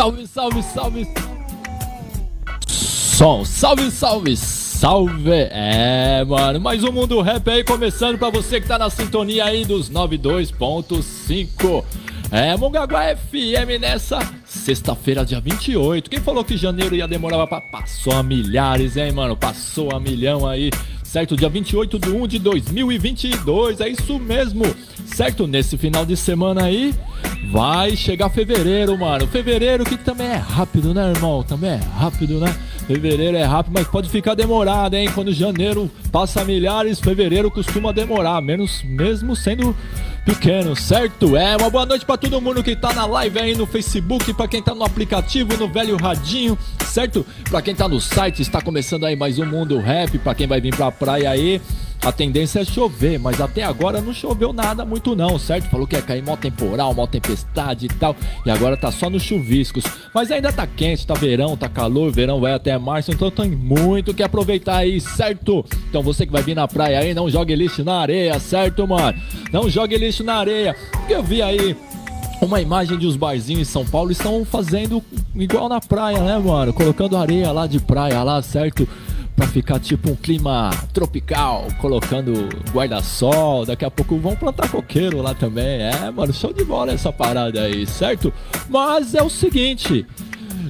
Salve, salve, salve. Som, salve, salve, salve. É, mano, mais um Mundo Rap aí começando pra você que tá na sintonia aí dos 92.5. É, Mongaguá FM nessa sexta-feira, dia 28. Quem falou que janeiro ia demorar pra... Passou a milhares, hein, mano? Passou a milhão aí certo? Dia 28 de 1 de 2022, é isso mesmo, certo? Nesse final de semana aí, vai chegar fevereiro, mano. Fevereiro que também é rápido, né, irmão? Também é rápido, né? Fevereiro é rápido, mas pode ficar demorado, hein? Quando janeiro passa milhares, fevereiro costuma demorar, menos mesmo sendo pequeno, certo? É, uma boa noite para todo mundo que tá na live aí no Facebook, para quem tá no aplicativo, no velho radinho, certo? Para quem tá no site, está começando aí mais um Mundo Rap, para quem vai vir pra praia aí. A tendência é chover, mas até agora não choveu nada muito não, certo? Falou que ia cair mó temporal, mó tempestade e tal, e agora tá só nos chuviscos. Mas ainda tá quente, tá verão, tá calor, verão vai até março, então tem muito que aproveitar aí, certo? Então você que vai vir na praia aí, não jogue lixo na areia, certo, mano? Não jogue lixo na areia, porque eu vi aí uma imagem de os barzinhos em São Paulo estão fazendo igual na praia, né, mano? Colocando areia lá de praia lá, certo? Pra ficar tipo um clima tropical, colocando guarda-sol. Daqui a pouco vão plantar coqueiro lá também. É, mano, show de bola essa parada aí, certo? Mas é o seguinte.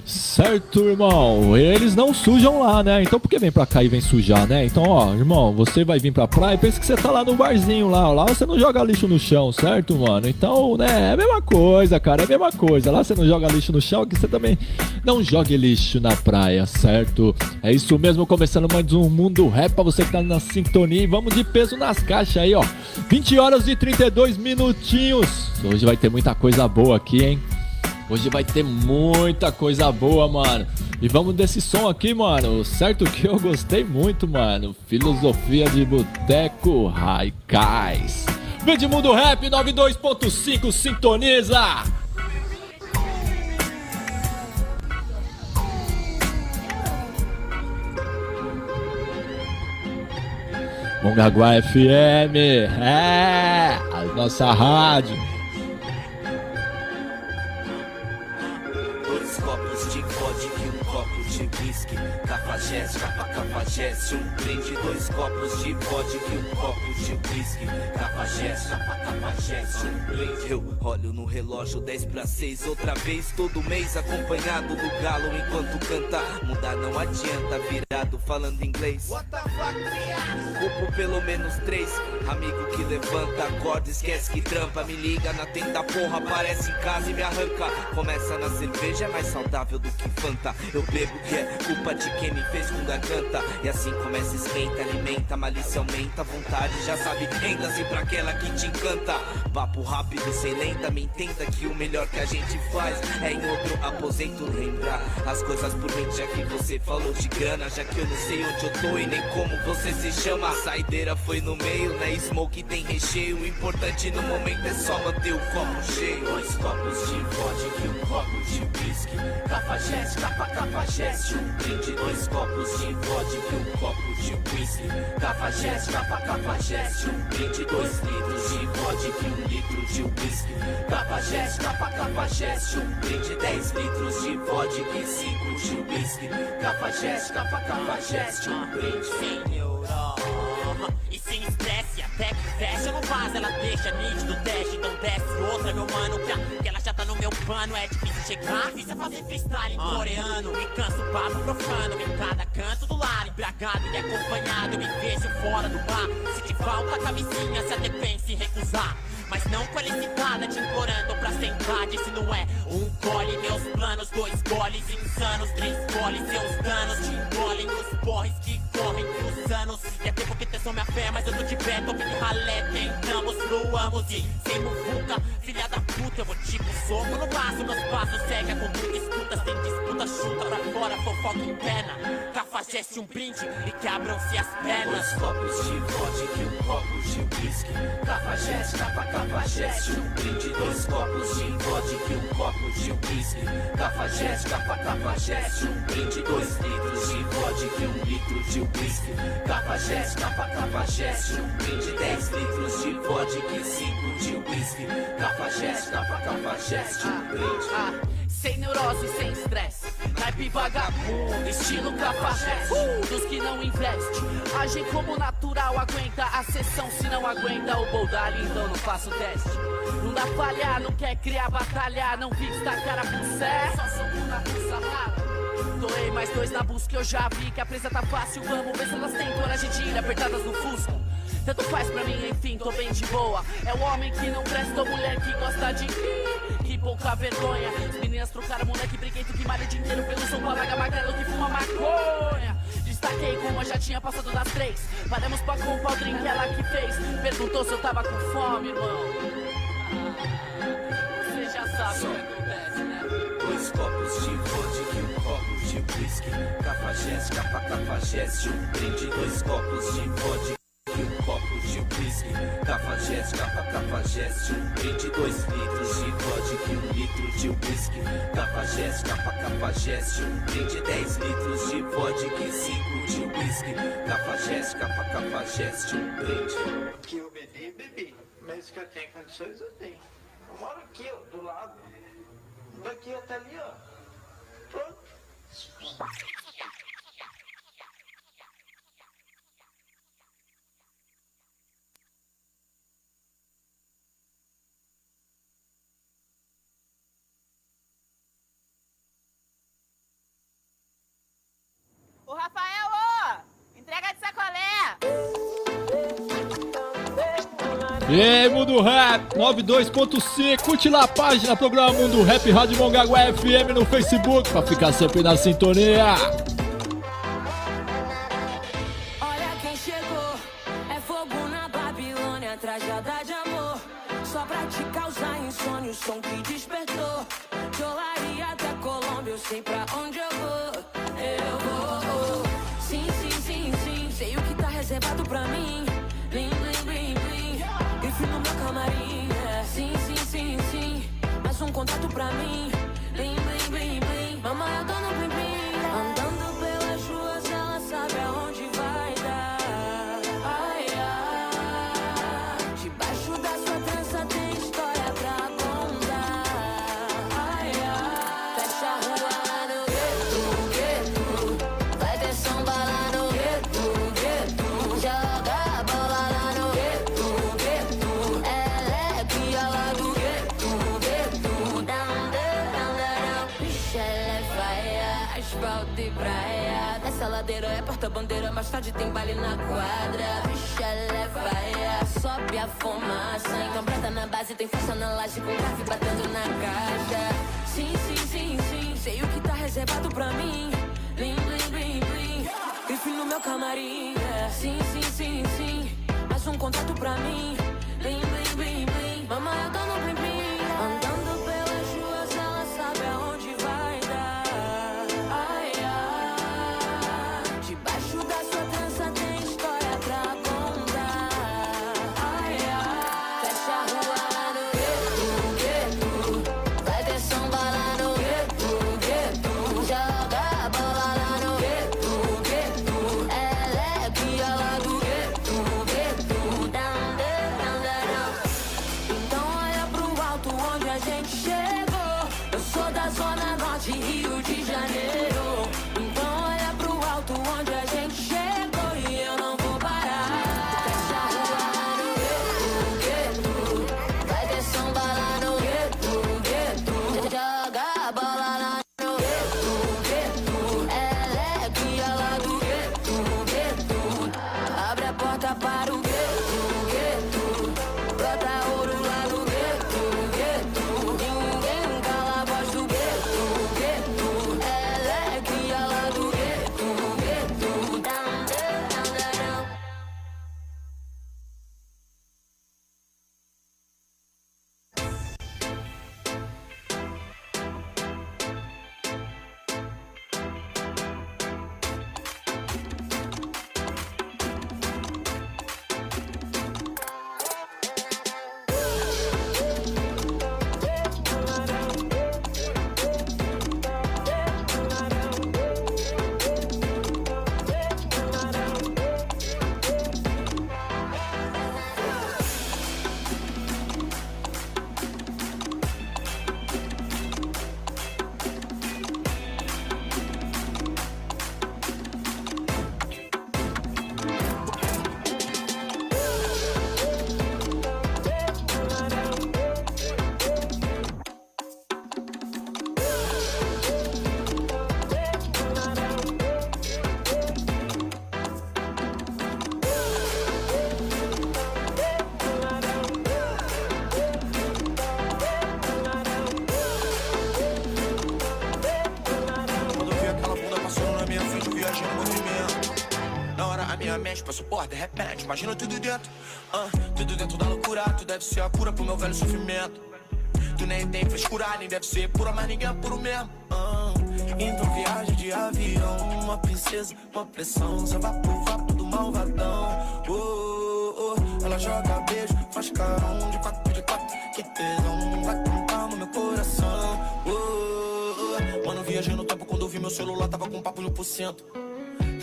Certo, irmão. Eles não sujam lá, né? Então por que vem pra cá e vem sujar, né? Então, ó, irmão, você vai vir pra praia e pensa que você tá lá no barzinho lá. Lá você não joga lixo no chão, certo, mano? Então, né, é a mesma coisa, cara, é a mesma coisa. Lá você não joga lixo no chão, que você também não jogue lixo na praia, certo? É isso mesmo, começando mais um Mundo Rap pra você que tá na sintonia. E vamos de peso nas caixas aí, ó. 20 horas e 32 minutinhos. Hoje vai ter muita coisa boa aqui, hein? Hoje vai ter muita coisa boa, mano. E vamos desse som aqui, mano. Certo que eu gostei muito, mano. Filosofia de Boteco Raikais. Vídeo Mundo Rap 92.5 sintoniza. Mongaguá FM, é, a nossa rádio. chance. Cafajeste, um brinde, dois copos de vodka e um copo de whisky. Cafajeste, cafajeste, um brinde. Eu olho no relógio 10 para 6, outra vez todo mês acompanhado do galo enquanto canta. Mudar não adianta, virado falando inglês. Culpo pelo menos três, amigo que levanta, acorda, esquece que trampa, me liga na tenda, porra, aparece em casa e me arranca. Começa na cerveja, é mais saudável do que Fanta. Eu bebo que é culpa de quem me fez com garganta. E assim começa, esquenta, alimenta, malícia aumenta, vontade já sabe, renda-se pra aquela que te encanta. Papo rápido, sem lenta, me entenda que o melhor que a gente faz é em outro aposento lembrar as coisas por mim, já que você falou de grana, já que eu não sei onde eu tô e nem como você se chama. A saideira foi no meio, né? Smoke tem recheio. O importante no momento é só manter o copo cheio. Dois copos de vodka e um copo de whisky. Cafajeste, capa, cafajeste, um brinde. Dois copos de vodka um copo de whisky. Cafajeste, capa, cafajeste, um brinde. Dois litros de vodka e um litro de whisky. Cafajeste, capa, cafajeste, um brinde. Dez litros de vodka e cinco de whisky. Cafajeste, capa, cafajeste, um brinde. E sem estresse, até que fecha, não faz, ela deixa nítido teste, então desce outra, meu mano, que, que ela já tá no meu pano, é difícil chegar, difícil é fazer freestyle em coreano, me canso, papo profano, em cada canto do lar, embriagado e acompanhado, me vejo fora do bar, se te falta a camisinha, se até pense em recusar. Mas não qualificada, te implorando pra sentar. Se não é um gole, meus planos, dois goles insanos, três goles, seus danos te engolem nos porres que correm os anos. E é tempo que tensão minha fé, mas eu tô de pé, tô bem ralé. Tentamos, voamos e sem muvuca, filha da puta, eu vou tipo soco no braço, meus passos segue a conduta, escuta, sem disputa, chuta pra fora, fofoca interna. Cafajeste um brinde e que abram-se as pernas. Dois copos de vodka e um copo de whisky. Cafajeste, capa, cafajeste, um brinde. Dois copos de vodka e um copo de whisky. Cafajeste, capa, cafajeste, um brinde. Dois litros de vodka e um litro de whisky. Cafajeste, capa, cafajeste, um brinde. Dez litros de vodka e cinco de whisky. Cafajeste, capa, cafajeste, um brinde. Sem neurose, sem estresse. Naipe vagabundo, estilo cafajeste. Uh, dos que não investe. Agem como natural, aguenta a sessão. Se não aguenta o boldalho, então não faço teste. Não dá falhar, não quer criar batalha. Não vista a cara pro céu. Só rala. Doei mais dois na busca, eu já vi que a presa tá fácil. Vamos ver se elas têm coragem de ir apertadas no fusco. Tanto faz pra mim, enfim, tô bem de boa. É o homem que não presta, ou mulher que gosta de Que pouca vergonha. As meninas trocaram moleque briguento que malha o dia inteiro pelo som paga magrelo que fuma maconha. Destaquei como eu já tinha passado das três. Paramos pra comprar o drink, ela que fez. Perguntou se eu tava com fome, irmão. Você já sabe o que acontece, né? Dois copos de vodka e um copo de whisky. Cafajeste, capa, cafajeste, um brinde. Dois copos de vodka um copo de whisky. Cafajeste, capa, cafajeste, um brinde. Dois litros de vodka e um litro de whisky. Cafajeste, capa, cafajeste, um brinde. Dez litros de vodka e cinco de whisky. Cafajeste, capa, cafajeste, um brinde. que eu bebi, bebi. Mas que eu tenho condições, eu tenho. Eu moro aqui, ó, do lado. Daqui até ali, ó. Pronto. E aí, Mundo Rap 92.5, curte lá a página, programa Mundo Rap Rádio Mongaguá FM no Facebook, pra ficar sempre na sintonia. Mente, peço porra, de repente, imagina tudo dentro. Uh, tudo dentro da loucura, tu deve ser a cura pro meu velho sofrimento. Tu nem tem frescura, nem deve ser pura, mas ninguém é puro mesmo. Uh, então viagem de avião, uma princesa, uma pressão, só vapor, vapor do malvadão. Oh, oh, oh, ela joga beijo, faz carão de quatro de quatro, que tesão, vai com calma meu coração. Oh, oh, oh. Mano, viajei no tempo quando eu vi meu celular, tava com papo no por cento.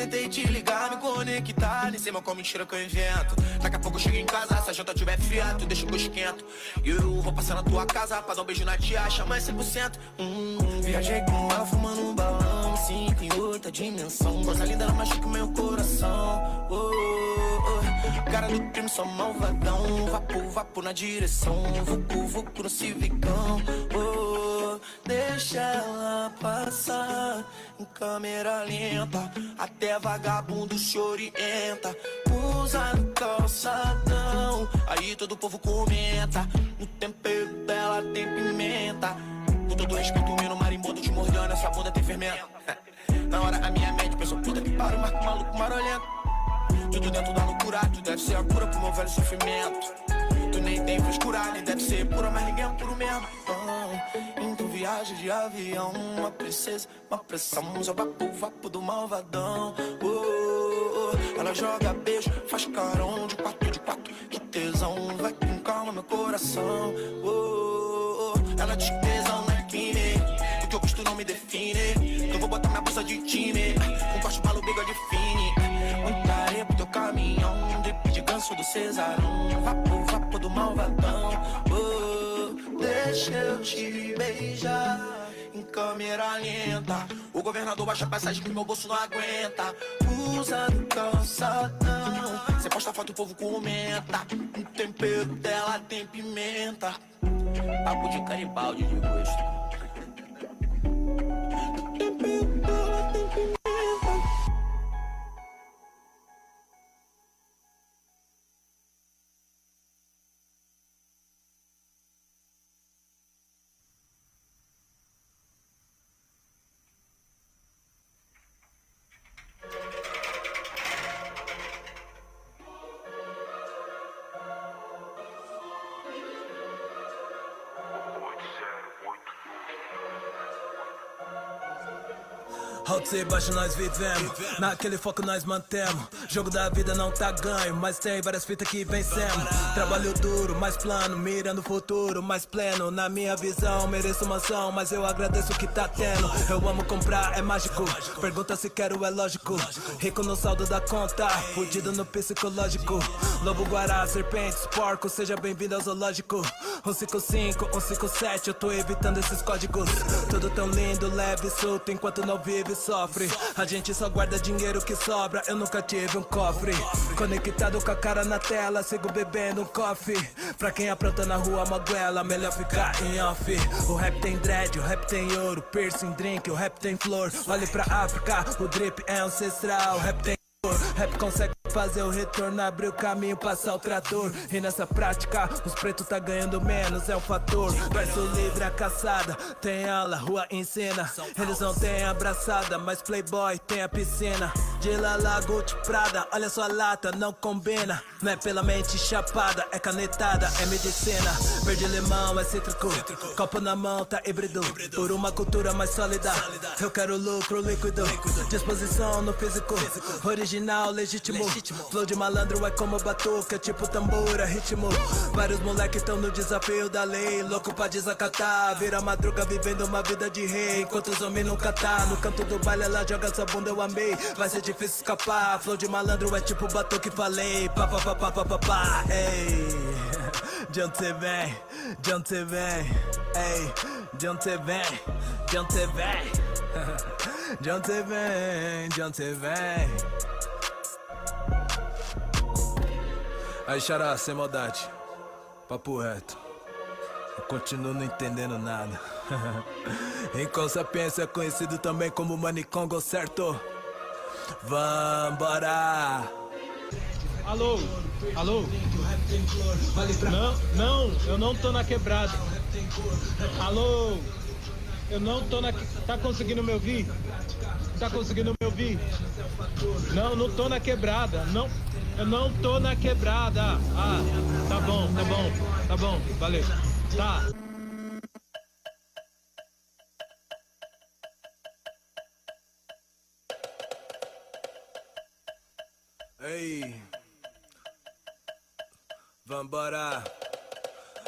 Tentei te ligar, me conectar, nem sei mal qual mentira que eu invento. Daqui a pouco eu chego em casa, se a janta tiver fria, tu deixa que eu esquento. E eu vou passar na tua casa pra dar um beijo na tia, chama 100%. Hum, viajei com ela fumando um balão, sinto em outra dimensão. Coisa linda, ela machuca meu coração. Oh, oh, oh. Cara do crime, só malvadão. Vapo, vapo na direção. Vucu, vucu no civicão. Oh, deixa ela passar em câmera lenta. Até vagabundo se orienta. Usa no calçadão. Aí todo povo comenta. No tempero dela tem pimenta. Com todo respeito, o no marimbondo te mordendo. Essa bunda tem fermento. Na hora a minha mente pensou, puta que pariu, marco maluco marolento. Tudo dentro da loucura, tu deve ser a cura pro meu velho sofrimento. Tu nem tem frescura, nem deve ser pura, mas ninguém é puro mesmo. Então viagem de avião, uma princesa, uma pressão, só vapo, vapo do malvadão. Oh, oh. Ela joga beijo, faz carão de quatro de quatro, que tesão, vai com calma meu coração. Oh, oh. Ela tesão não é crime, o que eu gosto não me define. Eu vou botar minha blusa de time, um corte malo, bigode fine. Muita areia pro teu caminhão, de ganso do Cesarão. Vapo, vapo do malvadão. Deixa eu te beijar em câmera lenta. O governador baixa a passagem que meu bolso não aguenta. Usa no calçadão. Cê posta foto, o povo comenta. O tempero dela tem pimenta. Papo de caribaldi de gosto. O tempero dela tem pimenta. Alto e baixo nós vivemos, naquele foco nós mantemos. Jogo da vida não tá ganho, mas tem várias fitas que vencemos. Trabalho duro, mais plano, mirando o futuro, mais pleno. Na minha visão, mereço mansão, mas eu agradeço o que tá tendo. Eu amo comprar, é mágico. Pergunta se quero, é lógico. Rico no saldo da conta, fudido no psicológico. Lobo guará, serpentes, porco, seja bem-vindo ao zoológico. 155, 157, eu tô evitando esses códigos. Tudo tão lindo, leve, solto, enquanto não vive, sofre. A gente só guarda dinheiro que sobra, eu nunca tive um cofre. Conectado com a cara na tela, sigo bebendo um coffee. Pra quem apronta na rua, maguela, melhor ficar em off. O rap tem dread, o rap tem ouro, piercing, drink, o rap tem flor. Olhe pra África, o drip é ancestral, o rap tem Rap consegue fazer o retorno, abrir o caminho, passar o trator. E nessa prática, os pretos tá ganhando menos, é um fator. Verso livre a caçada, tem aula, rua ensina. Eles não têm abraçada, mas Playboy tem a piscina. De Lala, Gucci, Prada, olha sua lata, não combina. Não é pela mente chapada, é canetada, é medicina. Verde limão é cítrico, copo na mão tá híbrido. Por uma cultura mais sólida, eu quero lucro líquido. Disposição no físico, original, legítimo. Flow de malandro é como batuca, tipo tambor, é ritmo. Vários moleques tão no desafio da lei, louco pra desacatar. Vira madruga vivendo uma vida de rei, enquanto os homens nunca tá. No canto do baile ela joga essa bunda, eu amei. Vai ser difícil escapar. Flow de malandro é tipo batuque, falei. Pá, pá, pá, pá, pá, pá, pá. Ei, de onde cê vem? De onde cê vem? Ei, de onde cê vem? De onde cê vem? De onde cê vem? De onde cê vem? Aí, Xará, sem maldade. Papo reto. Eu continuo não entendendo nada. em Sapiência é conhecido também como Manicongo, certo? Vambora! Alô? Alô? Não, não, eu não tô na quebrada. Alô? Eu não tô na. Tá conseguindo me ouvir? Tá conseguindo me ouvir? Não, não tô na quebrada. Não, eu não tô na quebrada. Ah, tá bom, tá bom, tá bom, valeu. Tá. Ei, vambora.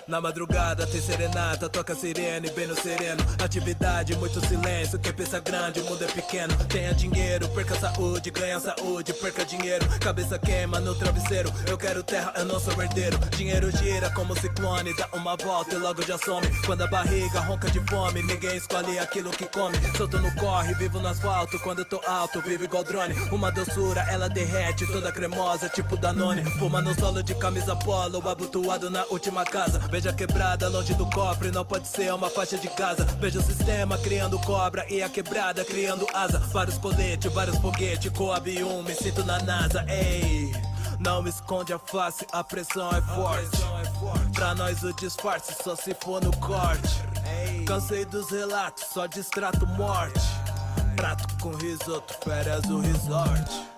Na madrugada tem serenata, toca sirene bem no sereno. Atividade, muito silêncio. Quem pensa grande, o mundo é pequeno. Tenha dinheiro, perca saúde, ganha saúde, perca dinheiro. Cabeça queima no travesseiro. Eu quero terra, eu não sou herdeiro. Dinheiro gira como ciclone, dá uma volta e logo já some. Quando a barriga ronca de fome, ninguém escolhe aquilo que come. Solto no corre, vivo no asfalto. Quando eu tô alto, vivo igual drone. Uma doçura, ela derrete, toda cremosa, tipo Danone. Fuma no solo de camisa polo, abotoado na última casa. Veja quebrada longe do cofre, não pode ser uma faixa de casa. Veja o sistema criando cobra e a quebrada criando asa. Vários coletes, vários foguetes, Coab 1, me sinto na NASA, ei. Não esconde a face, a pressão é forte. Pra nós o disfarce só se for no corte. Cansei dos relatos, só distrato morte. Prato com risoto, férias o resort.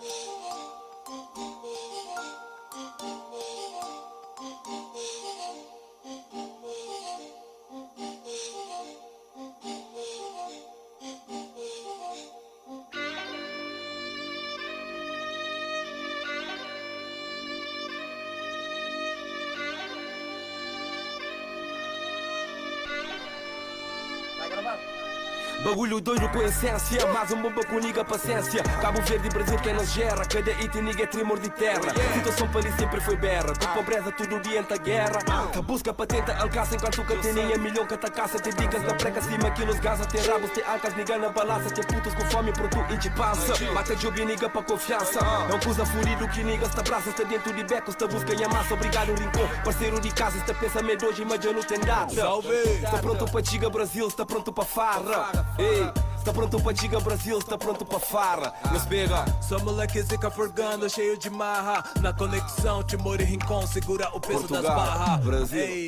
Bagulho doido com essência, mais um bomba com niga paciência. Cabo Verde e Brasil quem nos gera, cada item niga é tremor de terra. Situação para ali sempre foi berra, com pobreza tudo orienta a guerra. Que busca patenta alcaça enquanto que tem milhão que caça. Tem dicas na preca cima, quilos gaza, tem rabos, tem ancas, niga na balança. Tem putos com fome, pronto, inti passa. Mata job e niga para confiança. É um coisa furido que niga está braça, está dentro de becos, está busca e massa. Obrigado, rincão, parceiro de casa, está pensamento hoje, mas já não tem data. Está pronto para Giga Brasil, está pronto para farra. Ei, está pronto pra Giga Brasil, está pronto pra farra. Nos pega. Sou moleque zica forgando, cheio de marra. Na conexão, Timor e Rincon, segura o peso das Portugal, barras. Brasil. Ei.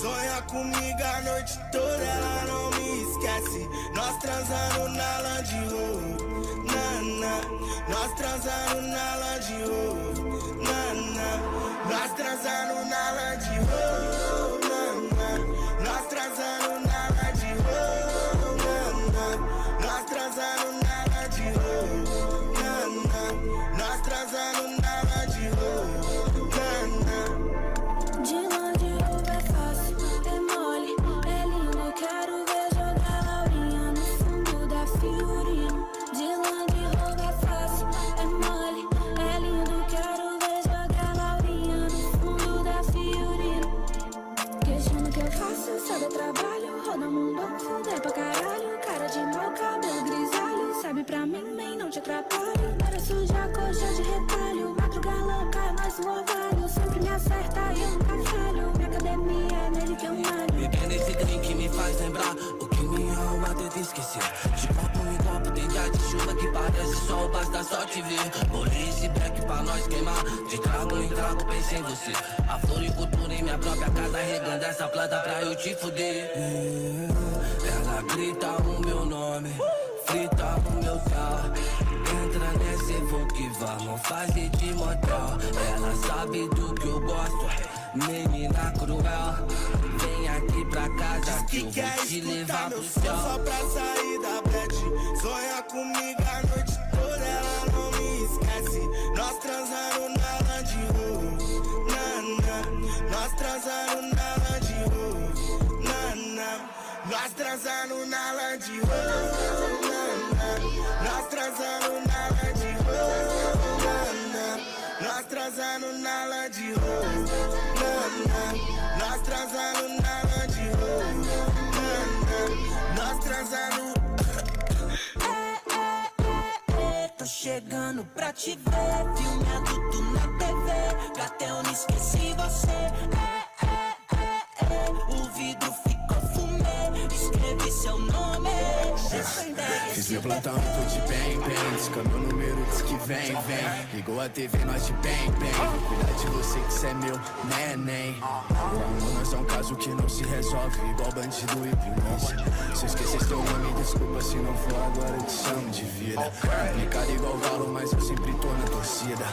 Sonha comigo a noite toda, ela não me esquece. Nós transando na Land Rover, na, na. Nós transando na Land Rover, na, na. Nós transando na Land Rover, pra mim, nem não te atrapalho. Para sujar, coxa de retalho. Madruga louca, nós o ovário. Sempre me acerta e eu nunca falho. Minha academia é nele que eu malho. Beber nesse drink que me faz lembrar o que minha alma tenta esquecer. De copo em copo tem dia de chuva que parece sol, basta só te ver. Polícia e black pra nós queimar. De trago em trago pensei em você. A floricultura em minha própria casa regando essa planta pra eu te fuder. Grita o meu nome, frita o meu carro. Entra nesse voo que vamos fazer de motel. Ela sabe do que eu gosto, menina cruel. Vem aqui pra casa que eu vou Quer te levar pro céu. só pra sair da bed Sonha comigo a noite toda, ela não me esquece Nós transando na Land Rover, na, na Nós transando na nós transando na Land Rover. Nós transando na Land Rover. Nós transando na Land Rover. Nós transando na Land Rover. Nós transando. Tô chegando pra te ver Filme adulto na TV Pra eu não esqueci você. É, é, é, é. O vidro fica seu nome. Fiz meu plantão, tô de bem, bem. Disca meu número, diz que vem, vem. Ligou a TV, nós de bem, bem. Cuidar de você que cê é meu neném. O nós é um caso que não se resolve, igual bandido e polícia. Se esquecer teu nome, desculpa se não for agora, eu te chamo de vida. Complicado igual galo, mas eu sempre tô na torcida.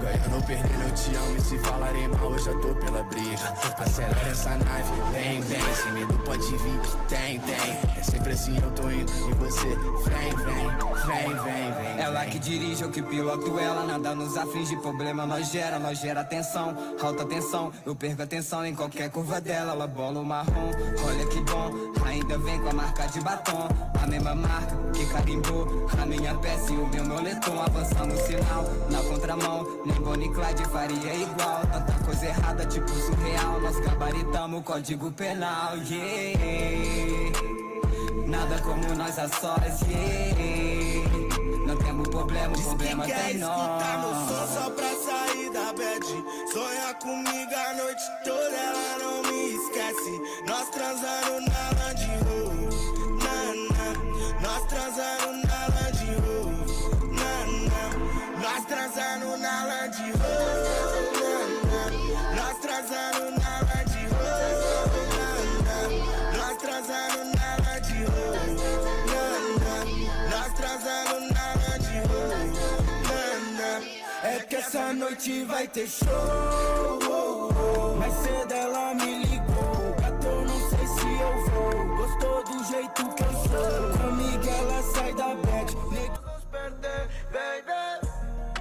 Ganhando ou perdendo, eu te amo. E se falarem mal, eu já tô pela briga. Acelera essa nave, vem, vem. Sem medo pode vir, tem, tem. É sempre assim, eu tô indo. E você, vem, vem, vem, vem, vem. Ela que dirige, eu que piloto ela. Nada nos aflige, problema nós gera, nós gera tensão, alta tensão. Eu perco atenção em qualquer curva dela. Ela bola o marrom, olha que bom. Ainda vem com a marca de batom, a mesma marca que carimbou. A minha peça e o meu moletom. Avançando o sinal, na contramão. Nem Bonnie Clyde faria igual. Tanta coisa errada, tipo surreal. Nós gabaritamos o código penal, yeah. Nada como nós a sós, yeah. Não temos problema, o problema Quer tem escutar meu som nós. só pra sair da bad Sonha comigo a noite toda, ela não me esquece Nós transando na noite vai ter show. Mais cedo ela me ligou. Gato, eu não sei se eu vou. Gostou do jeito que eu sou. Comigo ela sai da bed. Vamos perder, baby.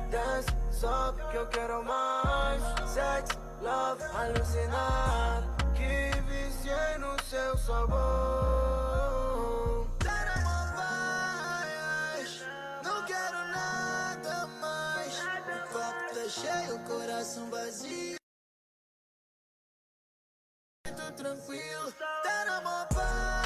Dance, sobe que eu quero mais. Sex, love, alucinar Que viciei no seu sabor cheio, coração vazio. Tô tranquilo, dar uma paz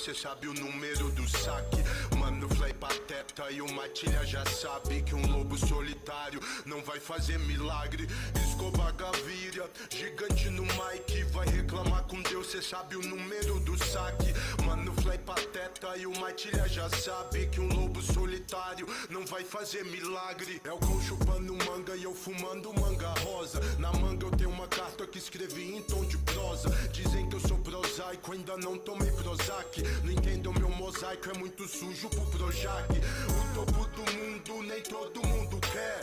cê sabe o número do saque. Mano, Fly pateta e o Matilha já sabe que um lobo solitário não vai fazer milagre. Escoba Gaviria, gigante no mic. Vai reclamar com Deus, cê sabe o número do saque. Mano, Fly pateta e o Matilha já sabe que um lobo solitário não vai fazer milagre. É o cão chupando manga e eu fumando manga rosa. Na manga eu tenho uma carta que escrevi em tom de prosa. Dizem que eu sou prosaico, ainda não tomei Prozac. Não entendo meu mosaico, é muito sujo pro Projac. O topo do mundo nem todo mundo quer.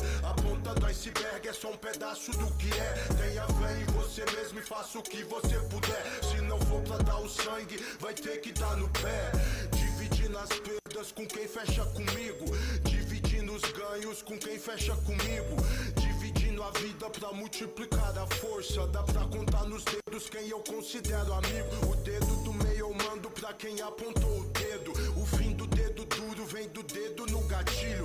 Ponta do iceberg é só um pedaço do que é. Tenha fé em você mesmo e faça o que você puder. Se não for pra dar o sangue, vai ter que dar no pé. Dividindo as perdas com quem fecha comigo. Dividindo os ganhos com quem fecha comigo. Dividindo a vida pra multiplicar a força. Dá pra contar nos dedos quem eu considero amigo. O dedo do meio eu mando pra quem apontou o dedo. O fim do dedo duro vem do dedo no gatilho.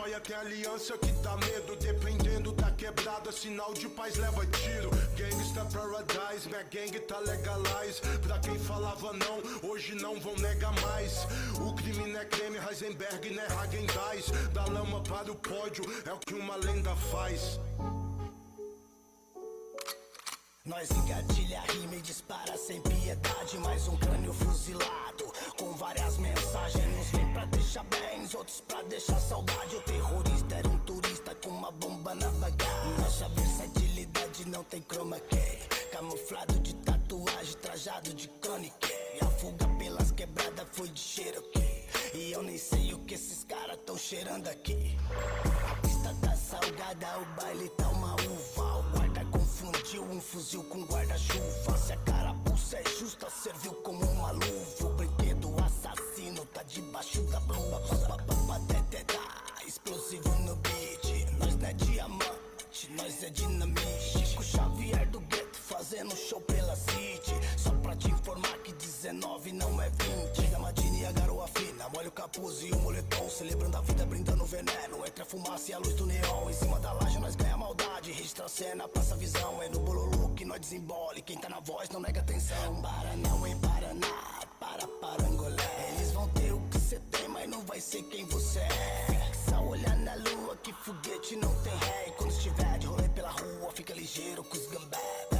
Jóia, tem aliança que dá medo. Dependendo da quebrada, sinal de paz leva tiro. Gangsta Paradise, minha gang tá legalize. Pra quem falava não, hoje não vão negar mais. O crime não é creme, Heisenberg não é Hagendaz. Da lama para o pódio, é o que uma lenda faz. Nós engatilha rima e dispara sem piedade. Mais um crânio fuzilado Com várias mensagens. Uns vem pra deixar bens, outros pra deixar saudade. O terrorista era um turista com uma bomba na bagagem. Nossa versatilidade não tem chroma key. Camuflado de tatuagem, trajado de crônica E a fuga pelas quebradas foi de Cherokee E eu nem sei o que esses caras tão cheirando aqui. A pista tá salgada, o baile tá uma uva pediu um fuzil com guarda-chuva. Se a carapuça é justa, serviu como uma luva. O brinquedo assassino tá debaixo da blusa. Explosivo no beat. Nós não é diamante, nós é dinamite. Chico Xavier do gueto fazendo show pela city. Só pra te informar que 19 não é 20. Gamadini e a garoa fina, molha o capuz e o moletom. Celebrando a vida, brindando veneno. Entre a fumaça e a luz do neon. Em cima da laje nós ganha maldade. Registra a cena, passa a visão. É no bololô que nós desembole. Quem tá na voz não nega atenção. Paranão em Paraná, para Parangolé. Eles vão ter o que cê tem, mas não vai ser quem você é. Fixa olhar na lua que foguete não tem ré. E quando estiver de rolê pela rua, fica ligeiro com os gambé.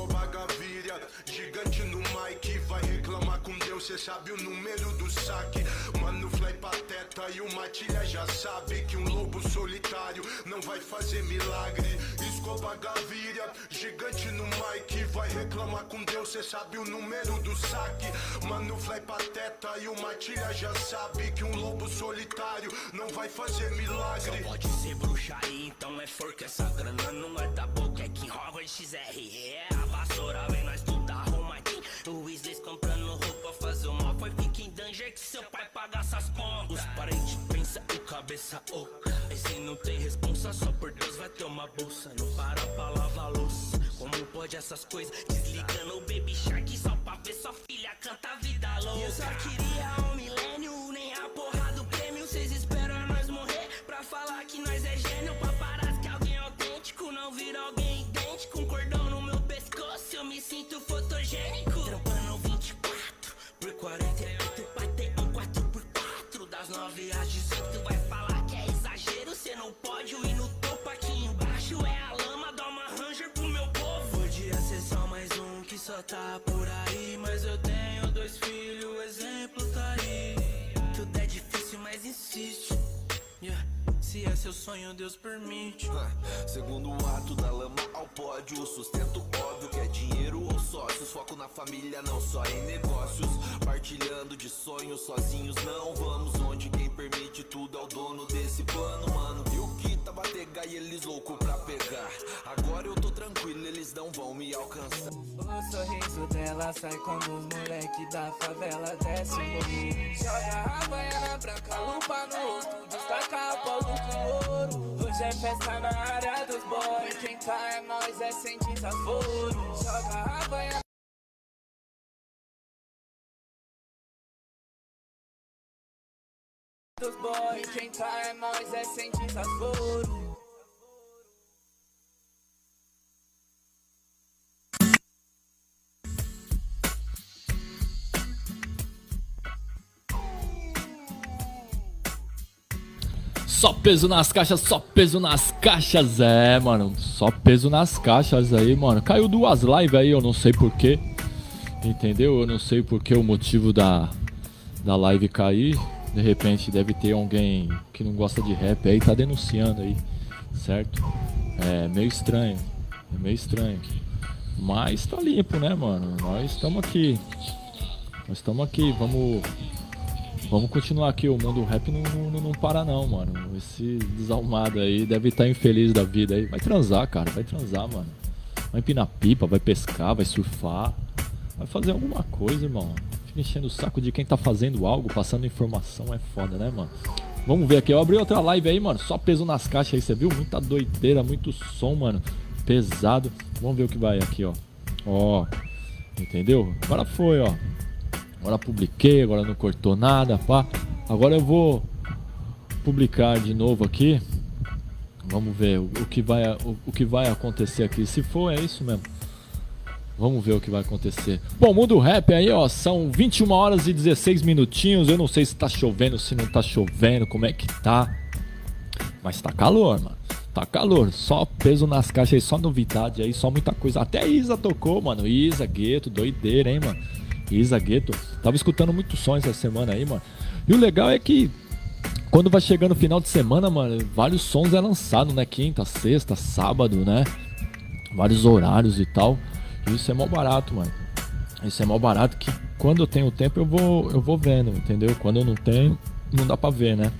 Escobar Gaviria, gigante no mic Vai reclamar com Deus, cê sabe o número do saque. Mano, fly pateta e o Matilha já sabe Que um lobo solitário não vai fazer milagre. Escobar Gaviria, gigante no mic Vai reclamar com Deus, cê sabe o número do saque. Mano, fly pateta e o Matilha já sabe Que um lobo solitário não vai fazer milagre. Só pode ser bruxaria, então é forca Essa grana não é da boca, Howard XR É a vassoura, vem nós tudo arrumadinho. O Weasley comprando roupa, fazer o mal Foi fica em danger que seu pai paga essas contas. Os parentes pensa o cabeça oca Esse não tem responsa, só por Deus vai ter uma bolsa. Não para pra lavar louça. Como pode essas coisas? Desligando o Baby Shark Só pra ver sua filha canta vida louca. Eu só queria um sonho, Deus permite. Segundo ato da lama ao pódio, sustento óbvio que é dinheiro ou sócios. Foco na família, não só em negócios. Partilhando de sonhos, sozinhos não vamos. Onde quem permite tudo é o dono desse plano, mano. E o que tava tega e eles louco pra pegar. Agora eu tô tranquilo, eles não vão me alcançar. Sorriso dela sai como os moleque da favela desce o morro. Joga a baiana branca, lupa no rosto, destaca a pau do ouro. Hoje é festa na área dos boys, quem tá é nós, é sem desaforo. Joga a baiana. Dos boys, quem tá é nós, é sem desaforo. Só peso nas caixas, só peso nas caixas. É, mano, só peso nas caixas aí, mano. Caiu duas lives aí, eu não sei porquê. Entendeu? Eu não sei porque o motivo da, da live cair. De repente deve ter alguém que não gosta de rap aí, tá denunciando aí, certo? É meio estranho, é meio estranho. Mas tá limpo, né, mano? Nós estamos aqui. Nós estamos aqui, vamos Vamos continuar aqui, o mundo rap não, não, não para não, mano. Esse desalmado aí deve estar infeliz da vida aí. Vai transar, cara, vai transar, mano. Vai empinar pipa, vai pescar, vai surfar. Vai fazer alguma coisa, irmão. Fica enchendo o saco de quem tá fazendo algo, passando informação, é foda, né, mano? Vamos ver aqui, eu abri outra live aí, mano. Só peso nas caixas aí, você viu? Muita doideira, muito som, mano. Pesado. Vamos ver o que vai aqui, ó. Ó. Entendeu? Agora foi, ó. Agora publiquei, agora não cortou nada, pá. Agora eu vou publicar de novo aqui. Vamos ver o, o que vai o, o, que vai acontecer aqui. Se for, é isso mesmo. Vamos ver o que vai acontecer. Bom, mundo rap aí, ó, são 21 horas e 16 minutinhos. Eu não sei se tá chovendo, se não tá chovendo, como é que tá. Mas tá calor, mano. Tá calor, só peso nas caixas aí, só novidade aí, só muita coisa. Até Isa tocou, mano. Isa, Gueto, doideira, hein, mano. Isa Gueto. Tava escutando muitos sons essa semana aí, mano. E o legal é que quando vai chegando o final de semana, mano, vários sons é lançado, né? Quinta, sexta, sábado, né? Vários horários e tal. E isso é mó barato, mano. Isso é mó barato que quando eu tenho tempo eu vou, eu vou vendo, entendeu? Quando eu não tenho, não dá pra ver, né?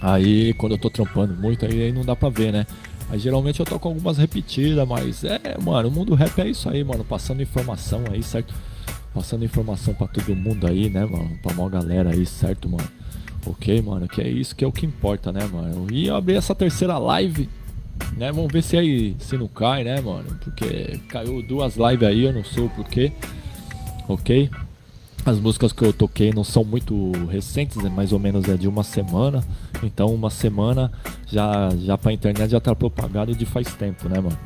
Aí quando eu tô trampando muito, aí, aí não dá pra ver, né? Aí geralmente eu toco algumas repetidas, mas é, mano, o mundo rap é isso aí, mano. Passando informação aí, certo? Passando informação pra todo mundo aí, né, mano? Pra maior galera aí, certo, mano? Ok, mano, que é isso que é o que importa, né, mano? E eu abri essa terceira live, né? Vamos ver se aí se não cai, né, mano? Porque caiu duas lives aí, eu não sei o porquê. Ok? As músicas que eu toquei não são muito recentes, é mais ou menos é de uma semana. Então uma semana já, já pra internet já tá propagado de faz tempo, né, mano?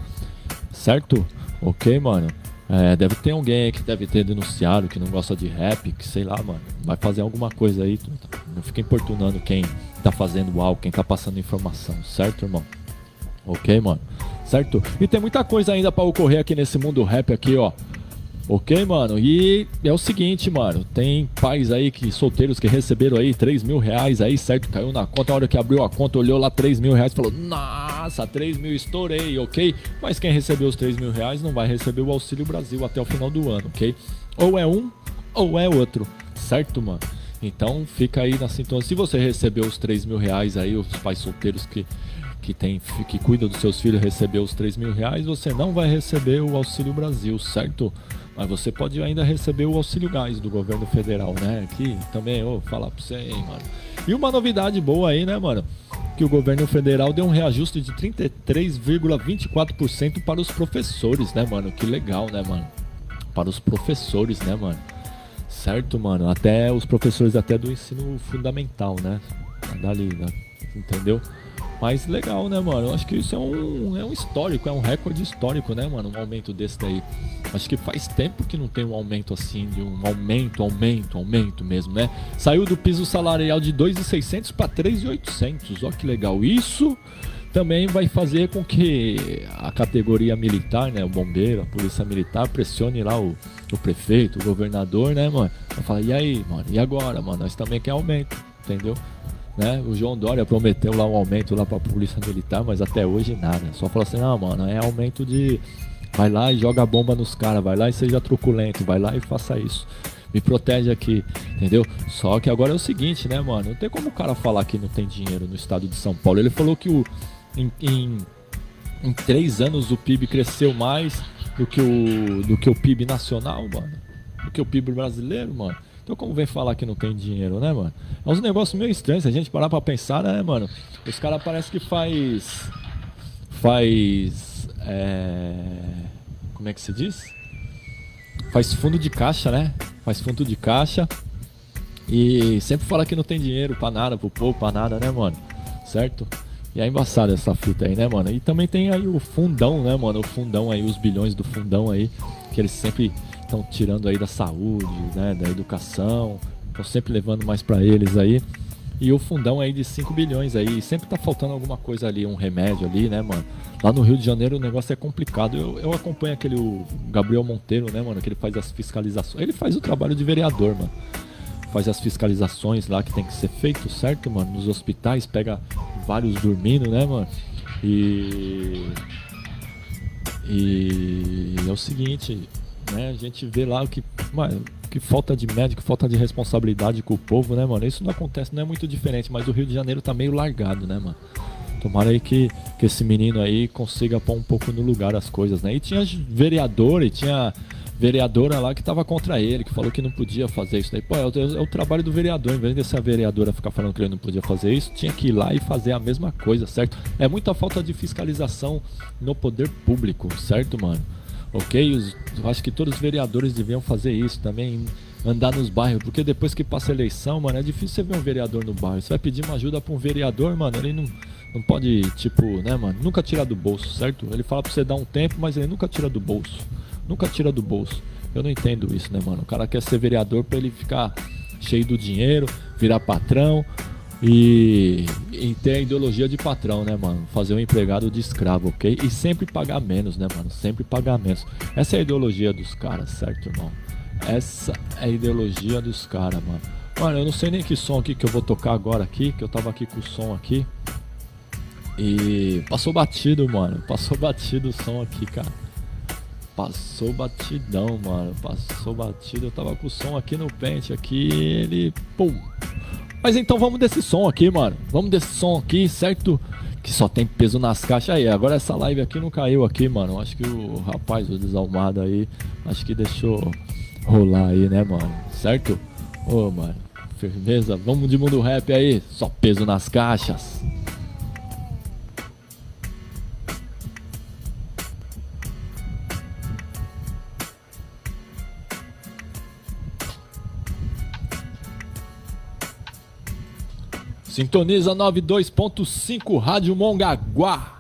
Certo? Ok, mano? É, deve ter alguém que deve ter denunciado que não gosta de rap, que sei lá, mano. Vai fazer alguma coisa aí. Não fica importunando quem tá fazendo algo, quem tá passando informação, certo, irmão? Ok, mano? Certo? E tem muita coisa ainda para ocorrer aqui nesse mundo rap aqui, ó. Ok, mano? E é o seguinte, mano. Tem pais aí que solteiros que receberam aí 3 mil reais aí, certo? Caiu na conta. A hora que abriu a conta, olhou lá 3 mil reais e falou: Nossa, 3 mil estourei, ok? Mas quem recebeu os 3 mil reais não vai receber o Auxílio Brasil até o final do ano, ok? Ou é um ou é outro, certo, mano? Então fica aí na sintonia. Se você recebeu os 3 mil reais aí, os pais solteiros que que tem que cuida dos seus filhos recebeu os 3 mil reais, você não vai receber o Auxílio Brasil, certo? Mas você pode ainda receber o auxílio gás do governo federal, né? Que também, ô, falar pra você aí, mano. E uma novidade boa aí, né, mano? Que o governo federal deu um reajuste de 33,24% para os professores, né, mano? Que legal, né, mano? Para os professores, né, mano? Certo, mano? Até os professores até do ensino fundamental, né? Dali, né? entendeu? Mas legal, né, mano? Eu acho que isso é um, é um histórico, é um recorde histórico, né, mano? Um aumento desse daí. Acho que faz tempo que não tem um aumento assim, de um aumento, aumento, aumento mesmo, né? Saiu do piso salarial de 2.600 para 3.800. Olha que legal. Isso também vai fazer com que a categoria militar, né, o bombeiro, a polícia militar, pressione lá o, o prefeito, o governador, né, mano? Vai falar, e aí, mano, e agora, mano? Nós também quer aumento, entendeu? Né? O João Dória prometeu lá um aumento lá para a polícia militar, mas até hoje nada. Só falou assim, não, mano, é aumento de vai lá e joga bomba nos caras, vai lá e seja truculento, vai lá e faça isso. Me protege aqui, entendeu? Só que agora é o seguinte, né, mano? Não tem como o cara falar que não tem dinheiro no estado de São Paulo. Ele falou que o, em, em, em três anos o PIB cresceu mais do que o, do que o PIB nacional, mano. Do que o PIB brasileiro, mano. Então como vem falar que não tem dinheiro, né, mano? É uns negócios meio estranhos, se a gente parar pra pensar, né, mano? Os caras parece que faz. Faz. É... Como é que se diz? Faz fundo de caixa, né? Faz fundo de caixa. E sempre fala que não tem dinheiro pra nada, pro povo, pra nada, né, mano? Certo? E é embaçada essa fita aí, né, mano? E também tem aí o fundão, né, mano? O fundão aí, os bilhões do fundão aí, que eles sempre estão tirando aí da saúde, né, da educação, estão sempre levando mais para eles aí. E o fundão aí de 5 bilhões aí, sempre tá faltando alguma coisa ali, um remédio ali, né, mano? Lá no Rio de Janeiro o negócio é complicado. Eu, eu acompanho aquele Gabriel Monteiro, né, mano, que ele faz as fiscalizações. Ele faz o trabalho de vereador, mano. Faz as fiscalizações lá que tem que ser feito, certo, mano? Nos hospitais, pega vários dormindo, né, mano? E. E é o seguinte, né? A gente vê lá o que, mano, que falta de médico, falta de responsabilidade com o povo, né, mano? Isso não acontece, não é muito diferente, mas o Rio de Janeiro tá meio largado, né, mano? Tomara aí que, que esse menino aí consiga pôr um pouco no lugar as coisas, né? E tinha vereador e tinha vereadora lá que tava contra ele, que falou que não podia fazer isso daí. Pô, é o, é o trabalho do vereador, em vez dessa vereadora ficar falando que ele não podia fazer isso, tinha que ir lá e fazer a mesma coisa, certo? É muita falta de fiscalização no poder público, certo, mano? Ok? Os, eu acho que todos os vereadores deviam fazer isso também, andar nos bairros, porque depois que passa a eleição, mano, é difícil você ver um vereador no bairro. Você vai pedir uma ajuda pra um vereador, mano, ele não, não pode, tipo, né, mano, nunca tirar do bolso, certo? Ele fala pra você dar um tempo, mas ele nunca tira do bolso. Nunca tira do bolso. Eu não entendo isso, né, mano? O cara quer ser vereador pra ele ficar cheio do dinheiro, virar patrão, e, e ter a ideologia de patrão, né, mano? Fazer um empregado de escravo, ok? E sempre pagar menos, né, mano? Sempre pagar menos. Essa é a ideologia dos caras, certo, irmão? Essa é a ideologia dos caras, mano. Mano, eu não sei nem que som aqui que eu vou tocar agora aqui, que eu tava aqui com o som aqui. E passou batido, mano. Passou batido o som aqui, cara. Passou batidão, mano. Passou batido. Eu tava com o som aqui no pente aqui, ele pum, mas então vamos desse som aqui, mano. Vamos desse som aqui, certo? que só tem peso nas caixas aí. Agora essa live aqui não caiu aqui, mano. Acho que o rapaz, o desalmado aí, acho que deixou rolar aí, né, mano? Certo? Ô, mano, firmeza. Vamos de mundo rap aí. Só peso nas caixas. Sintoniza 92.5 Rádio Mongaguá.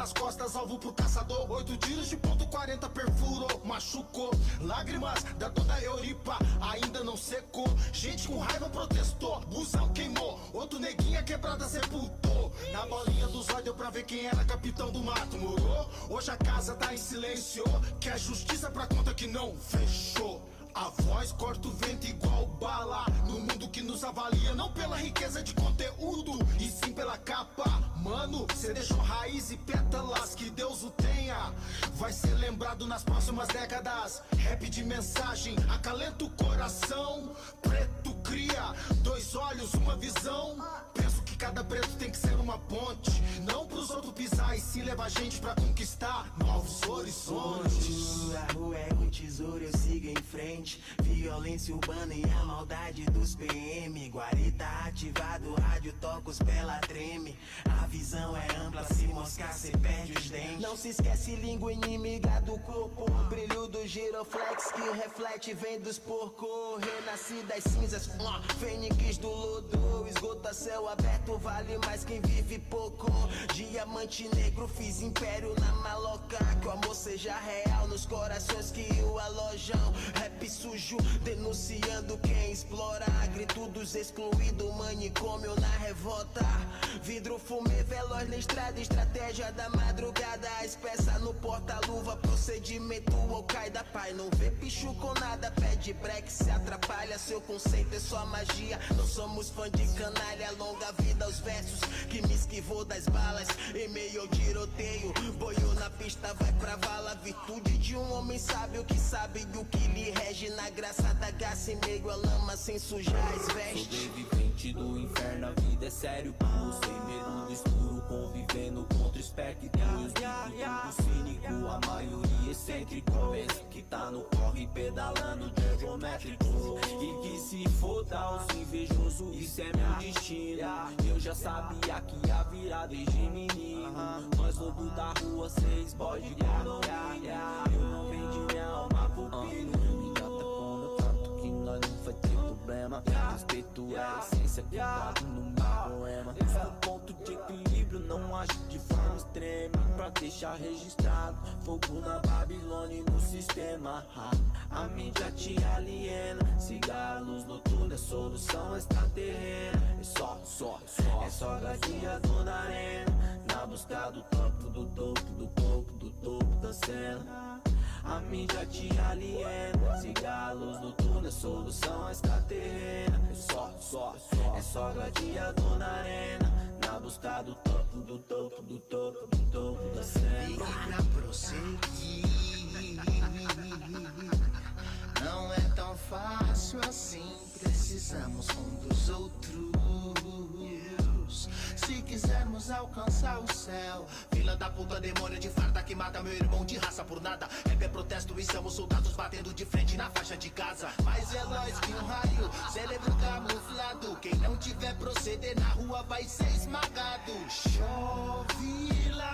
Nas costas, alvo pro caçador. Oito tiros de ponto 40 perfurou, machucou. Lágrimas da dona Euripa ainda não secou. Gente com raiva protestou, busão queimou. Outro neguinha quebrada sepultou. Na bolinha dos olhos deu pra ver quem era capitão do mato, morou? Hoje a casa tá em silêncio. Quer justiça pra conta que não fechou. A voz corta o vento igual bala. No mundo que nos avalia, não pela riqueza de conteúdo, e sim pela capa. Mano, cê deixou raiz e pétalas, que Deus o tenha. Vai ser lembrado nas próximas décadas. Rap de mensagem, acalenta o coração. Preto cria dois olhos, uma visão. Penso que cada preto tem que ser uma ponte. Não pros outros pisar e se levar gente pra conquistar novos horizontes. A rua é um tesouro, eu sigo em frente. Violência urbana e a maldade dos PM. Guarita ativado, rádio toca os pela treme. A visão é ampla, se moscar cê perde os dentes. Não se esquece língua inimiga do corpo. Brilho do giroflex que reflete vem dos porcos. Renasci das cinzas, fênix do lodo. Esgota céu aberto, vale mais quem vive pouco. Diamante negro, fiz império na maloca. Que o amor seja real nos corações que o alojam. Rap sujo, denunciando quem explora. Grito dos excluídos, manicômio na revolta. Vidro fumê veloz na estrada, estratégia da madrugada. Espessa no porta-luva, procedimento ao caida. Pai, não vê bicho com nada, pede break, se atrapalha. Seu conceito é só magia. Não somos fã de canalha, longa vida aos versos que me esquivou das balas. Em meio ao tiroteio, boiou na pista, vai pra vala. Virtude de um homem sábio que sabe do que lhe rege. Na graça da graça, em meio à lama, sem sujar as vestes. Sobrevivente do inferno, a vida é sério, puro, sem medo do escuro, convivendo contra espectros. Tudo cínico, a maioria excêntrico. Pensa que tá no corre, pedalando de geométrico. E que se foda os invejosos, isso é meu destino. Eu já sabia que ia virar desde menino. Nós lobo da rua, seis bode condomínio. Eu não vendi minha alma pro pino. Nós não vai ter problema. Respeito é a essência que trago no meu poema. No ponto de equilíbrio, não acho de forma extrema. Pra deixar registrado, fogo na Babilônia e no sistema. A mídia te aliena. Luz noturna, é solução extraterrena. É só, só, só, é só gladiador na arena. Na busca do topo, do topo, do topo, do topo da cena. A mídia te aliena. Luz no túnel, solução está terrena. É só, só, é só gladiador na arena. Na busca do topo, do topo, do topo, do topo da cena. E pra prosseguir, não é tão fácil assim. Precisamos um dos outros. Se quisermos alcançar o céu, Fila da puta, demônio de farda que mata meu irmão de raça por nada. É protesto e somos soldados batendo de frente na faixa de casa. Mas é lóis que um raio, cérebro camuflado. Quem não tiver proceder na rua vai ser esmagado. Chove lá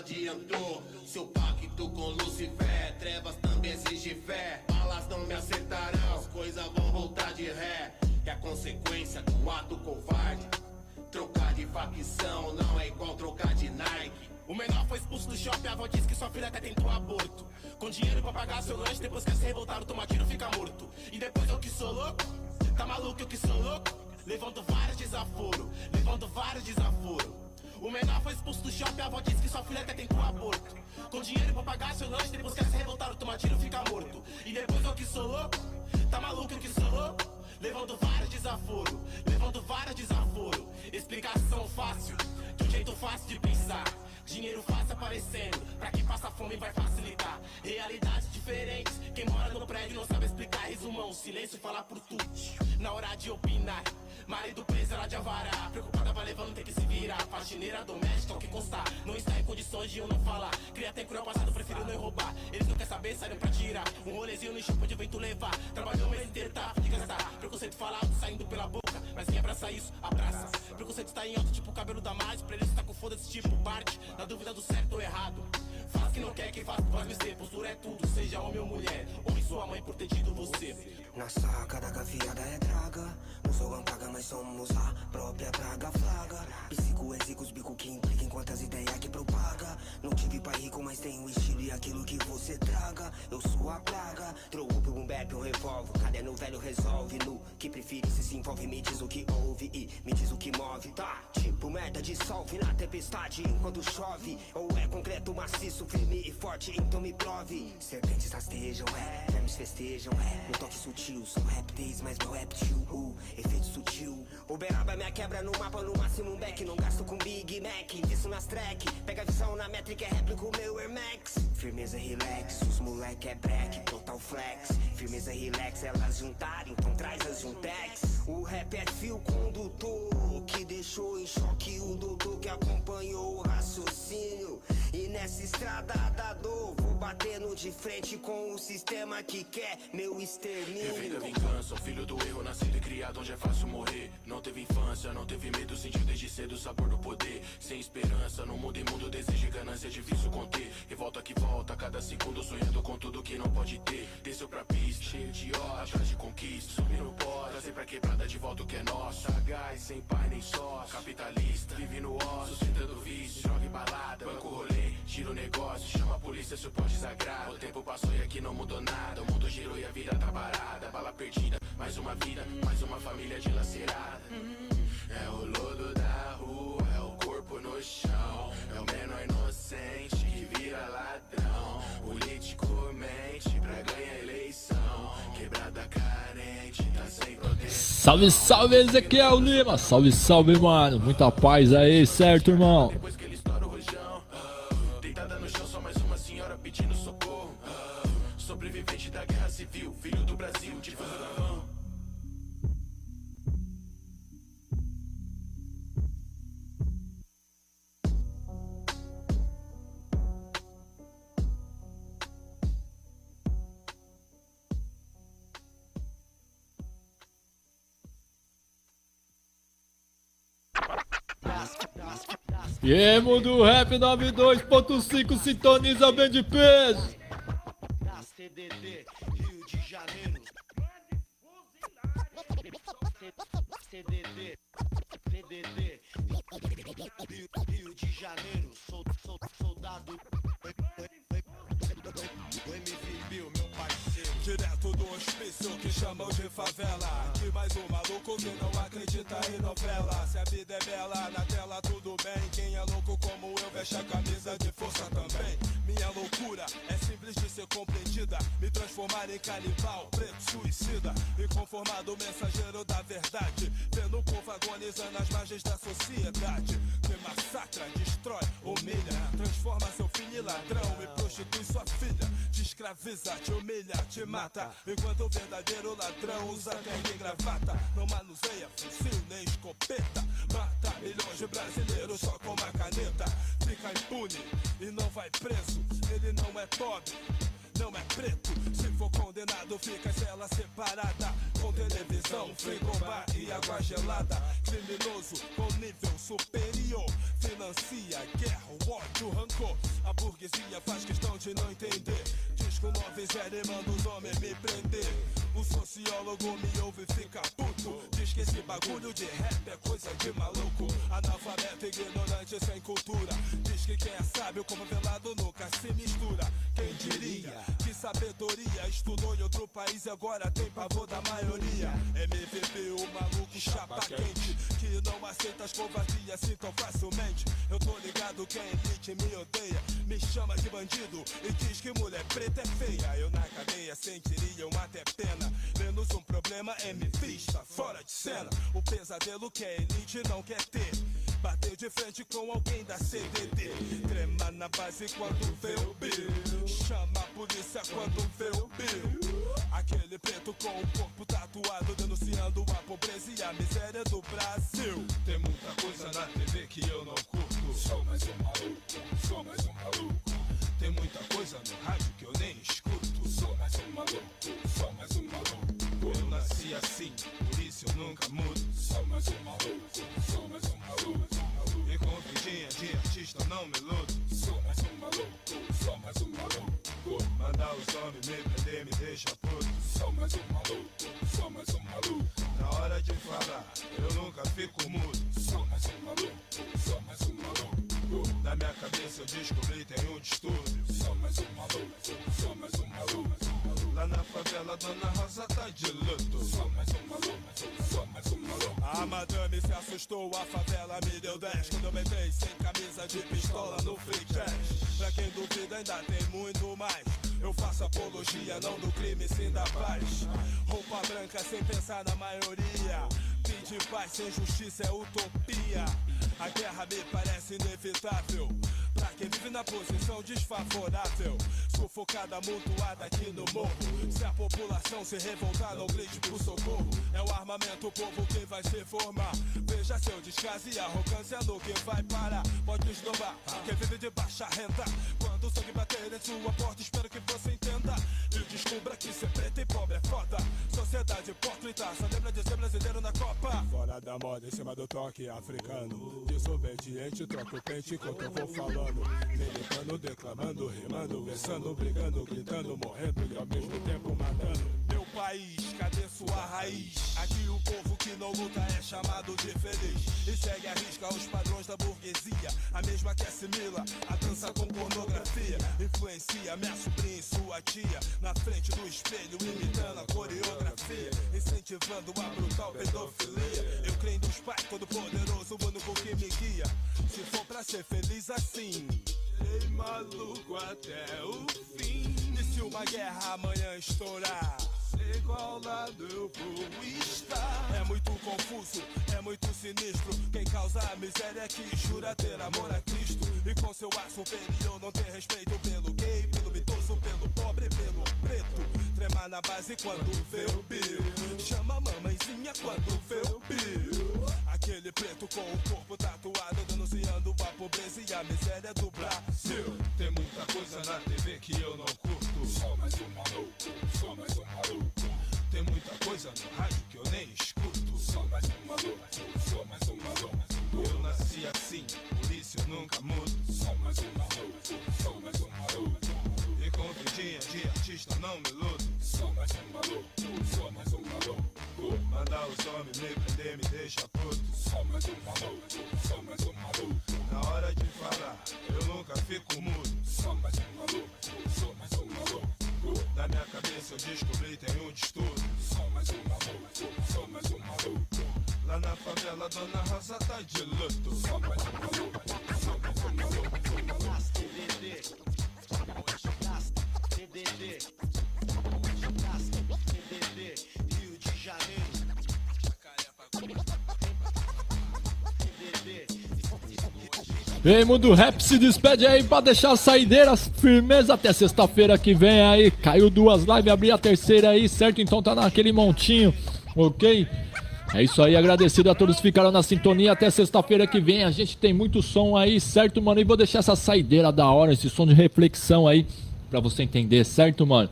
adiantou. Seu pacto com Lucifer, trevas também exige fé. Balas não me acertarão, as coisas vão voltar de ré. É a consequência do ato covarde. Trocar de facção não é igual trocar de Nike. O menor foi expulso do shopping, a avó disse que sua filha até tentou aborto. Com dinheiro pra pagar seu lanche, depois quer se revoltar, toma tiro, fica morto. E depois eu que sou louco, tá maluco eu que sou louco? Levando vários desaforos, levando vários desaforos. O menor foi expulso do shopping, a avó disse que sua filha até tentou aborto. Com dinheiro pra pagar seu lanche, depois quer se revoltar, toma tiro, fica morto. E depois eu que sou louco, tá maluco eu que sou louco? Levando vários desaforos, levando vários desaforos. Explicação fácil, jeito fácil de pensar. Dinheiro fácil aparecendo, pra quem passa fome vai facilitar. Realidades diferentes, quem mora no prédio não sabe explicar. Resumão, silêncio fala por tudo. Na hora de opinar, marido preso ela de avará. Preocupada vai levando, tem que se virar. Faxineira doméstica, o que constar. Não está em condições de eu não falar. Cria tem cruel passado, prefiro não roubar. Eles não querem saber, saíram pra tirar. Um rolezinho no chupa de vento levar. Trabalhou o mês inteiro, tá? De gastar. Preconceito fala alto, saindo pela boca. Mas quem abraça isso, abraça. Preconceito está em alto, tipo cabelo da mais. Eles tá com foda-se, tipo parte. Na dúvida do certo ou errado. Faz que não quer, quem faz faz ser. Postura é tudo, seja homem ou mulher. Honre sua mãe por ter tido você. Na saca da gafiada é draga. Não sou paga, mas somos a própria praga flaga. Psico, exicos, bico que implica em quantas ideias que propaga. Não tive pai rico, mas tenho estilo e aquilo que você traga. Eu sou a praga. Troco pro um bap, um revólver. Caderno velho resolve. No que prefere, se se envolve, me diz o que ouve e me diz o que move. Tá, tipo merda dissolve na tempestade enquanto chove. Ou é concreto maciço, firme e forte, então me prove. Serpentes rastejam, é, vermes festejam, é. No toque sutil, são répteis, mas meu réptil, uh, efeito sutil. Uberaba minha quebra no mapa, no máximo um back. Não gasto com Big Mac, isso nas track. Pega a visão na métrica, é réplica o meu Air Max. Firmeza, relax, os moleque é break, total flex. Firmeza, relax, elas juntaram, então traz as juntex. O rap é fio condutor que deixou em choque o doutor que acompanhou o raciocínio. Nessa estrada da dor, vou batendo de frente com o sistema que quer meu extermínio. vingança, um filho do erro, nascido e criado onde é fácil morrer. Não teve infância, não teve medo, sentiu desde cedo o sabor do poder. Sem esperança, no mundo imundo, desejo e ganância é difícil conter. Revolta que volta, cada segundo sonhando com tudo que não pode ter. Desceu pra pista, cheio de ódio, atrás de conquista. Sumir no pó, trazer pra quebrada de volta o que é nosso. Sagaz, sem pai nem sócio. Capitalista, vive no ócio, sustentando vício. Joga em balada, banco rolê, Tira o negócio, chama a polícia se pode desagrado. O tempo passou e aqui não mudou nada. O mundo girou e a vida tá parada. Bala perdida, mais uma vida, mais uma família dilacerada. É o lodo da rua, é o corpo no chão. É o menor inocente que vira ladrão. Político mente pra ganhar eleição. Quebrada carente, tá sem proteção. Salve, salve, Ezequiel Lima. Salve, salve, mano. Muita paz aí, certo, irmão? E aí, mundo rap 92.5 sintoniza bem de peso. CDD, Rio de Janeiro. CDD, CDD, Rio, de Janeiro. Soldado. Hospício que chamam de favela. Aqui mais um maluco que não acredita em novela. Se a vida é bela, na tela tudo bem. Quem é louco como eu, veste a camisa de força também. Minha loucura é simples de ser compreendida. Me transformar em canibal, preto suicida. Inconformado, mensageiro da verdade. Vendo o povo agonizando às margens da sociedade. Me massacra, destrói, humilha. Transforma seu filho em ladrão e prostitui sua filha. Te escraviza, te humilha, te mata. Enquanto o verdadeiro ladrão usa terno e gravata. Não manuseia fuzil nem escopeta. Mata milhões de brasileiros só com uma caneta. Fica impune e não vai preso. Ele não é pobre. Não é preto, se for condenado fica cela separada. Com televisão, frigobar e água gelada. Criminoso com nível superior. Financia guerra, ódio, rancor. A burguesia faz questão de não entender. Diz que o 90 e manda os homens me prender. O sociólogo me ouve e fica puto. Diz que esse bagulho de rap é coisa de maluco. Analfabeto, ignorante, sem cultura. Diz que quem é sábio como velado nunca se mistura. Quem diria que sabedoria Estudou em outro país e agora tem pavor da maioria. MVP, o maluco chapa quente Que não aceita as covardias assim tão facilmente. Eu tô ligado quem elite me odeia Me chama de bandido e diz que mulher preta é feia. Eu na cadeia sentiria uma até pena. Menos um problema é me vista fora de cena. O pesadelo que a elite não quer ter. Bateu de frente com alguém da CDD Trema na base quando vê o Bill. Chama a polícia quando vê o Bill. Aquele preto com o corpo tatuado Denunciando a pobreza e a miséria do Brasil. Tem muita coisa na TV que eu não curto. Sou mais um maluco, sou mais um maluco. Tem muita coisa no rádio que eu nem escuto. Sou mais um maluco, sou mais um maluco. Eu nasci assim, por isso eu nunca mudo. Sou mais um maluco, sou mais um maluco vidinha de artista não me iludo Sou mais um maluco, sou mais um maluco. Mandar os homens me prender me deixa puto. Sou mais um maluco, sou mais um maluco. Na hora de falar, eu nunca fico mudo. Sou mais um maluco, sou mais um maluco. Na minha cabeça eu descobri tem um distúrbio. Sou mais um maluco, sou mais um maluco Lá na favela Dona Rosa tá de luto. Sou mais um maluco, sou mais um maluco A madame se assustou, a favela me deu 10 Quando eu entrei sem camisa de pistola no free cash? Pra quem duvida ainda tem muito mais. Eu faço apologia, não do crime, sim da paz. Roupa branca sem pensar na maioria. Pedir paz sem justiça é utopia. A guerra me parece inevitável. Pra quem vive na posição desfavorável, sufocada, amontoada aqui no morro. Se a população se revoltar, não grite pro socorro. É o armamento, o povo quem vai se formar. Veja seu descaso e arrogância no que vai parar. Pode esnobar, quem vive de baixa renda. Quando o sangue bater em sua porta, espero que você entenda. Descubra que ser preto e pobre é foda. Sociedade hipócrita, só lembra de ser brasileiro na Copa. Fora da moda, em cima do toque africano. Desobediente, troca o pente enquanto eu vou falando. Militando, declamando, rimando, versando, brigando, gritando, morrendo e ao mesmo tempo matando. País, cadê sua raiz? Aqui o povo que não luta é chamado de feliz. E segue a risca os padrões da burguesia. A mesma que assimila a dança com pornografia. Influencia minha sobrinha e sua tia. Na frente do espelho, imitando a coreografia. Incentivando a brutal pedofilia. Eu creio nos pais, todo poderoso, o único que me guia. Se for pra ser feliz assim. Ei, maluco até o fim. E se uma guerra amanhã estourar? Sei qual. É muito confuso, é muito sinistro. Quem causa a miséria é que jura ter amor a Cristo. E com seu ar superior não tem respeito pelo gay, pelo mitoso, pelo pobre, pelo preto. Tremar na base quando vê o bill. Chama a mamãezinha quando vê o bill. Aquele preto com o corpo tatuado denunciando a pobreza e a miséria do Brasil. Tem muita coisa na TV que eu não curto. Só mais um maluco, só mais um maluco. Tem muita coisa no rádio que eu nem escuto. Só mais um maluco, só mais um maluco. Eu nasci assim, por isso eu nunca mudo. Só mais um maluco, só mais um maluco. Com vidinha de artista não me luto. Só mais um maluco, só mais um maluco. Mandar os homens me prender me deixa puto. Só mais um maluco, só mais um maluco. Na hora de falar, eu nunca fico mudo. Só mais um maluco, só mais um maluco. Na minha cabeça eu descobri tem um distúrbio. Só mais um maluco, só mais um maluco. Lá na favela, Dona Rosa tá de luto. Só mais um maluco, Vem, Mundo Rap, se despede aí pra deixar as saideiras firmeza até sexta-feira que vem aí. Caiu duas lives, abri a terceira aí, certo? Então tá naquele montinho, ok? É isso aí, agradecido a todos que ficaram na sintonia. Até sexta-feira que vem a gente tem muito som aí, certo, mano? E vou deixar essa saideira da hora, esse som de reflexão aí, pra você entender, certo, mano?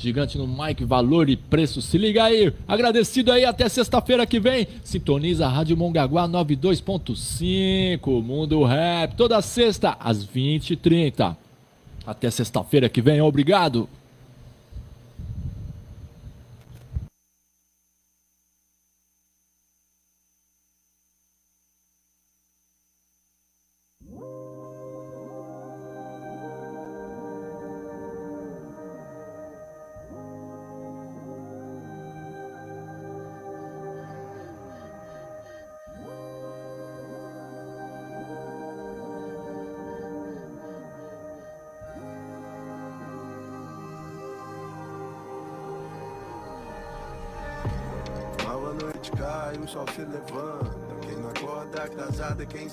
Gigante no mic, valor e preço. Se liga aí. Agradecido aí. Até sexta-feira que vem. Sintoniza a Rádio Mongaguá 92.5. Mundo Rap. Toda sexta às 20h30. Até sexta-feira que vem. Obrigado.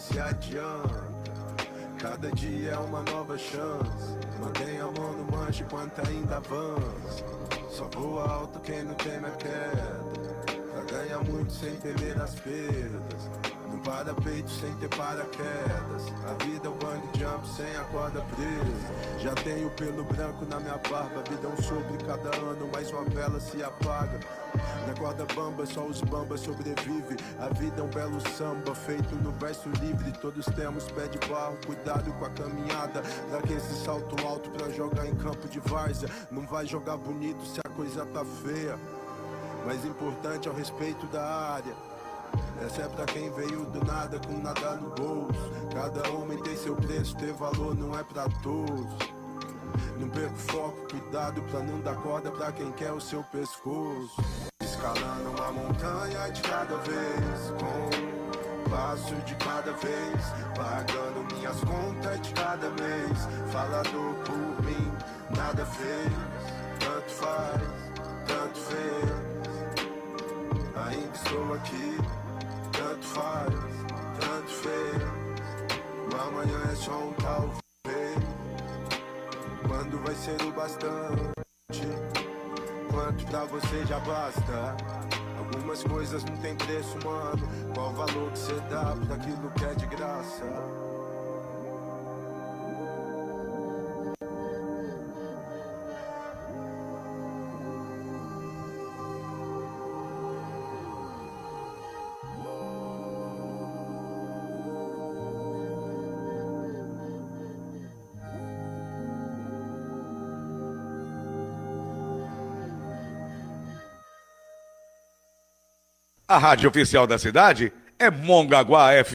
Se adianta. Cada dia é uma nova chance. Mantenha a mão no manche enquanto ainda avança. Só voa alto quem não teme a queda. Pra ganhar muito sem temer as perdas. Para peito sem ter paraquedas. A vida é um bang jump sem a corda presa. Já tenho pelo branco na minha barba. Vida é um sopro cada ano, mais uma vela se apaga. Na corda bamba, só os bambas sobrevivem. A vida é um belo samba, feito no verso livre. Todos temos pé de barro, cuidado com a caminhada. Dá que esse salto alto pra jogar em campo de várzea. Não vai jogar bonito se a coisa tá feia. Mais importante é o respeito da área. Essa é pra quem veio do nada com nada no bolso. Cada homem tem seu preço, ter valor não é pra todos. Não perca o foco, cuidado pra não dar corda pra quem quer o seu pescoço. Escalando uma montanha de cada vez, com um passo de cada vez, pagando minhas contas de cada mês. Falador por mim, nada fez, tanto faz, estou aqui, tanto faz, tanto fez. Amanhã é só um talvez. Quando vai ser o bastante? Quanto pra você já basta? Algumas coisas não tem preço, mano. Qual valor que você dá pra aquilo que é de graça? A rádio oficial da cidade é Mongaguá FM.